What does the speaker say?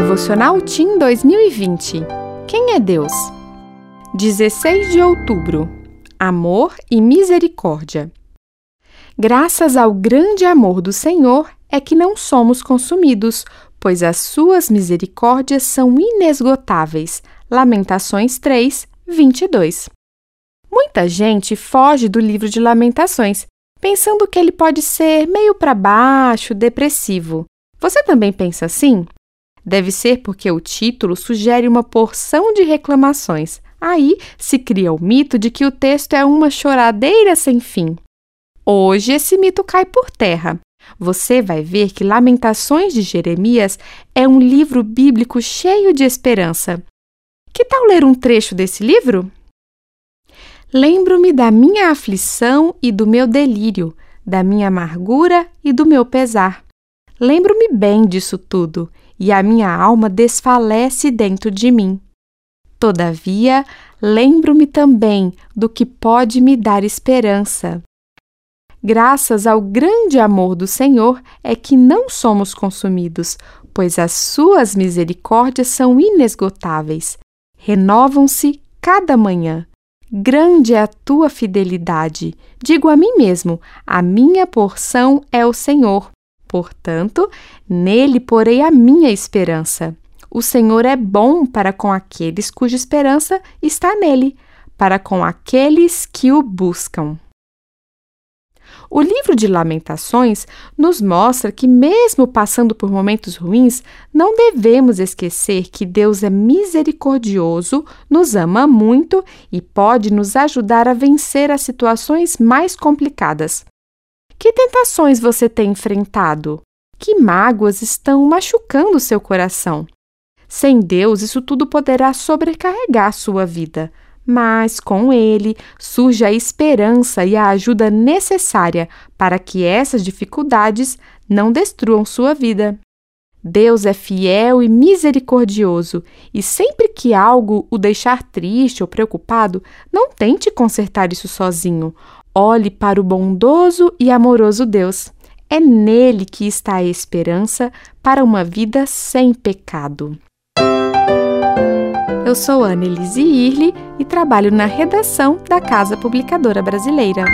Devocional Team 2020. Quem é Deus? 16 de outubro. Amor e misericórdia. Graças ao grande amor do Senhor é que não somos consumidos, pois as suas misericórdias são inesgotáveis. Lamentações 3, 22. Muita gente foge do livro de Lamentações, pensando que ele pode ser meio para baixo, depressivo. Você também pensa assim? Deve ser porque o título sugere uma porção de reclamações. Aí se cria o mito de que o texto é uma choradeira sem fim. Hoje esse mito cai por terra. Você vai ver que Lamentações de Jeremias é um livro bíblico cheio de esperança. Que tal ler um trecho desse livro? Lembro-me da minha aflição e do meu delírio, da minha amargura e do meu pesar. Lembro-me bem disso tudo, e a minha alma desfalece dentro de mim. Todavia, lembro-me também do que pode me dar esperança. Graças ao grande amor do Senhor é que não somos consumidos, pois as suas misericórdias são inesgotáveis. Renovam-se cada manhã. Grande é a tua fidelidade. Digo a mim mesmo: a minha porção é o Senhor. Portanto, nele porei a minha esperança. O Senhor é bom para com aqueles cuja esperança está nele, para com aqueles que o buscam. O livro de Lamentações nos mostra que, mesmo passando por momentos ruins, não devemos esquecer que Deus é misericordioso, nos ama muito e pode nos ajudar a vencer as situações mais complicadas. Tentações você tem enfrentado? Que mágoas estão machucando seu coração? Sem Deus, isso tudo poderá sobrecarregar sua vida mas com ele surge a esperança e a ajuda necessária para que essas dificuldades não destruam sua vida. Deus é fiel e misericordioso, e sempre que algo o deixar triste ou preocupado, não tente consertar isso sozinho. Olhe para o bondoso e amoroso Deus. É nele que está a esperança para uma vida sem pecado. Eu sou Annelise Irle e trabalho na redação da Casa Publicadora Brasileira.